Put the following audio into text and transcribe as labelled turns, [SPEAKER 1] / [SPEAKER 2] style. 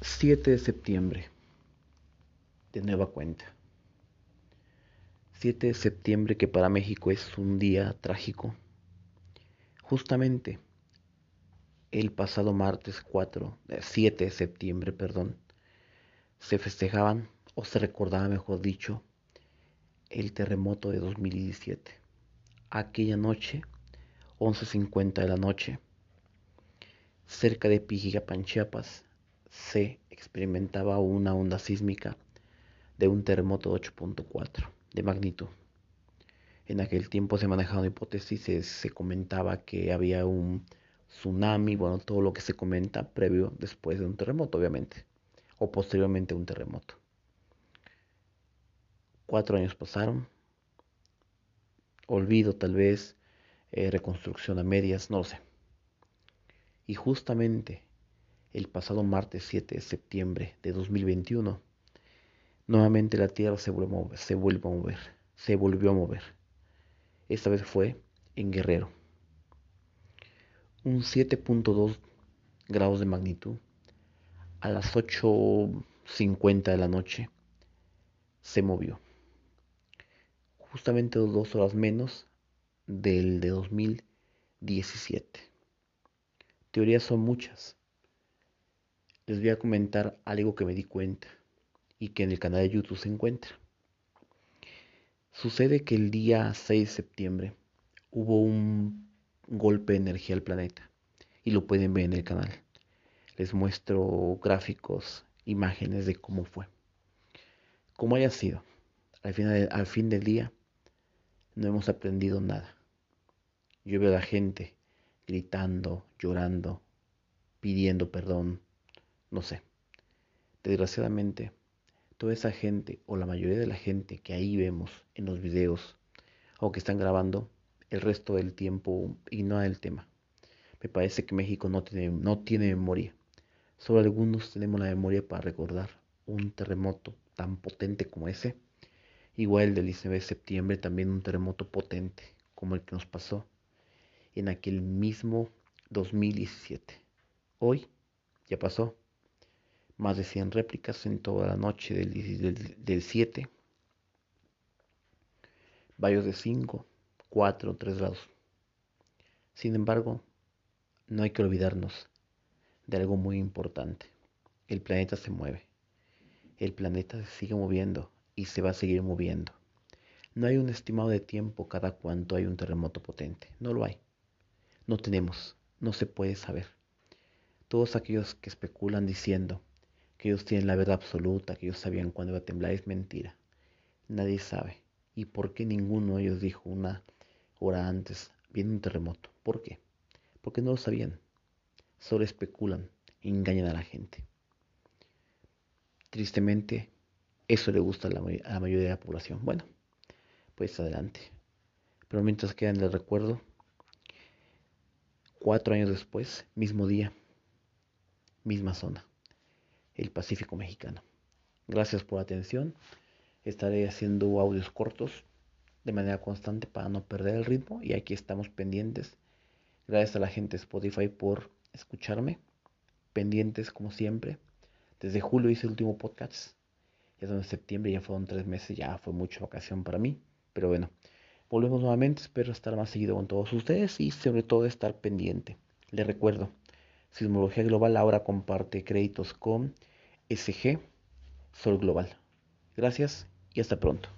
[SPEAKER 1] 7 de septiembre. De nueva cuenta. 7 de septiembre que para México es un día trágico. Justamente el pasado martes 4, 7 de septiembre, perdón, se festejaban o se recordaba, mejor dicho, el terremoto de 2017. Aquella noche, 11.50 de la noche, cerca de Pijigapan, Chiapas, se experimentaba una onda sísmica de un terremoto de 8.4 de magnitud. En aquel tiempo se manejaba una hipótesis, se, comentaba que había un tsunami, bueno, todo lo que se comenta previo después de un terremoto, obviamente, o posteriormente un terremoto. Cuatro años pasaron, olvido tal vez, eh, reconstrucción a medias, no lo sé. Y justamente el pasado martes 7 de septiembre de 2021, nuevamente la Tierra se vuelve a mover, se, vuelve a mover, se volvió a mover. Esta vez fue en Guerrero. Un 7.2 grados de magnitud a las 8.50 de la noche se movió. Justamente dos horas menos del de 2017. Teorías son muchas les voy a comentar algo que me di cuenta y que en el canal de YouTube se encuentra. Sucede que el día 6 de septiembre hubo un golpe de energía al planeta y lo pueden ver en el canal. Les muestro gráficos, imágenes de cómo fue. Como haya sido, al, fin del día no hemos aprendido nada. Yo veo a la gente gritando, llorando, pidiendo perdón, no sé. Desgraciadamente, toda esa gente o la mayoría de la gente que ahí vemos en los videos o que están grabando, el resto del tiempo ignora el tema. Me parece que México no tiene, no tiene memoria. Solo algunos tenemos la memoria para recordar un terremoto tan potente como ese. Igual el del 19 de septiembre, también un terremoto potente como el que nos pasó en aquel mismo 2017. Hoy ya pasó más de 100 réplicas en toda la noche del, 7, varios de 5, 4, 3 grados. Sin embargo, no hay que olvidarnos de algo muy importante. El planeta se mueve. El planeta se sigue moviendo y se va a seguir moviendo. No hay un estimado de tiempo cada cuanto hay un terremoto potente. No lo hay. No tenemos. No se puede saber. Todos aquellos que especulan diciendo que ellos tienen la verdad absoluta, que ellos sabían cuándo iba a temblar, es mentira. Nadie sabe. ¿Y por qué ninguno de ellos dijo una hora antes, viene un terremoto? ¿Por qué? Porque no lo sabían. Solo especulan, engañan a la gente. Tristemente, eso le gusta a la, mayoría de la población. Bueno, pues adelante. Pero mientras queda en recuerdo, cuatro años después, mismo día, misma zona el Pacífico mexicano. Gracias por la atención. Estaré haciendo audios cortos de manera constante para no perder el ritmo y aquí estamos pendientes. Gracias a la gente de Spotify por escucharme. Pendientes como siempre. Desde julio hice el último podcast. Ya son septiembre, ya fueron tres meses, ya fue mucha vacación para mí. Pero bueno, volvemos nuevamente. Espero estar más seguido con todos ustedes y sobre todo estar pendiente. Les recuerdo, Sismología Global ahora comparte créditos con SG Sol Global. Gracias y hasta pronto.